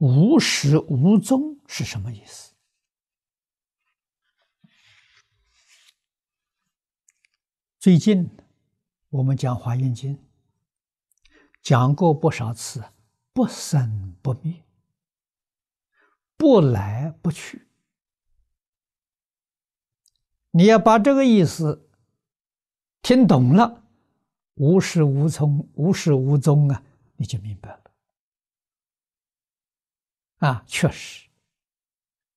无始无终是什么意思？最近我们讲《华严经》，讲过不少次，不生不灭，不来不去。你要把这个意思听懂了，无始无终，无始无终啊，你就明白了。啊，确实，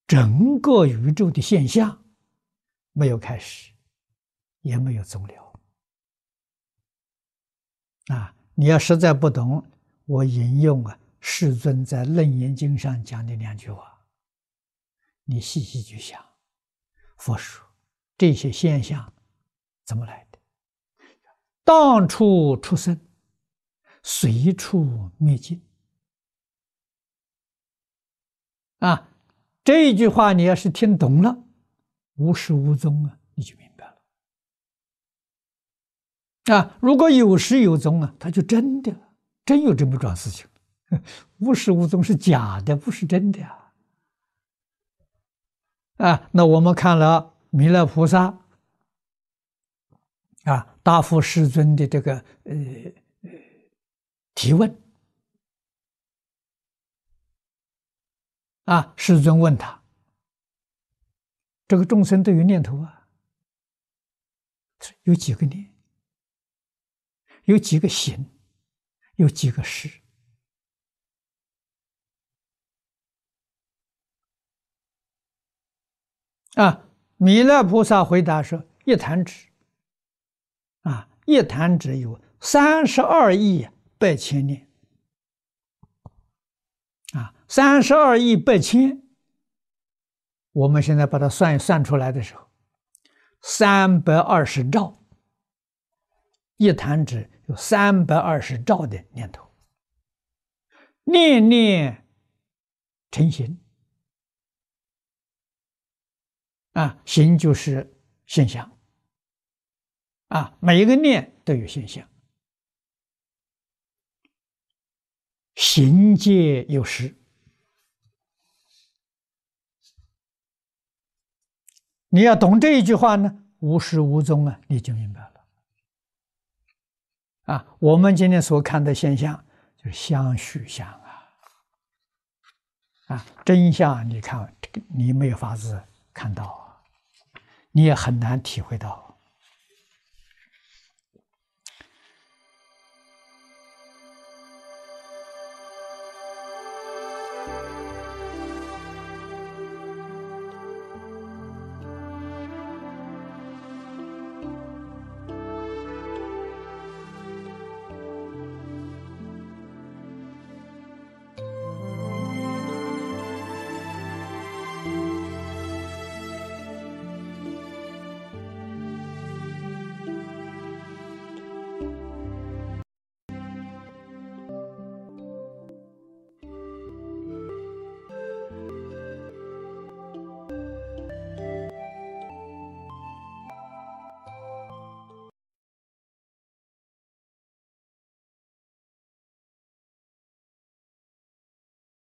整个宇宙的现象没有开始，也没有终了。啊，你要实在不懂，我引用啊世尊在《楞严经》上讲的两句话，你细细去想，佛说这些现象怎么来的？当处出生，随处灭尽。啊，这一句话你要是听懂了，无始无终啊，你就明白了。啊，如果有始有终啊，它就真的，真有这么桩事情。无始无终是假的，不是真的啊。啊，那我们看了弥勒菩萨啊，答复世尊的这个呃提问。啊！世尊问他：“这个众生都有念头啊，有几个念？有几个行？有几个识？”啊！弥勒菩萨回答说：“一弹指，啊，一弹指有三十二亿百千年。”啊，三十二亿八千，我们现在把它算算出来的时候，三百二十兆，一弹指有三百二十兆的念头，念念成形，啊，形就是现象，啊，每一个念都有现象。行界有时，你要懂这一句话呢，无始无终啊，你就明白了。啊，我们今天所看的现象就是相续相啊，啊，真相你看，你没有法子看到啊，你也很难体会到。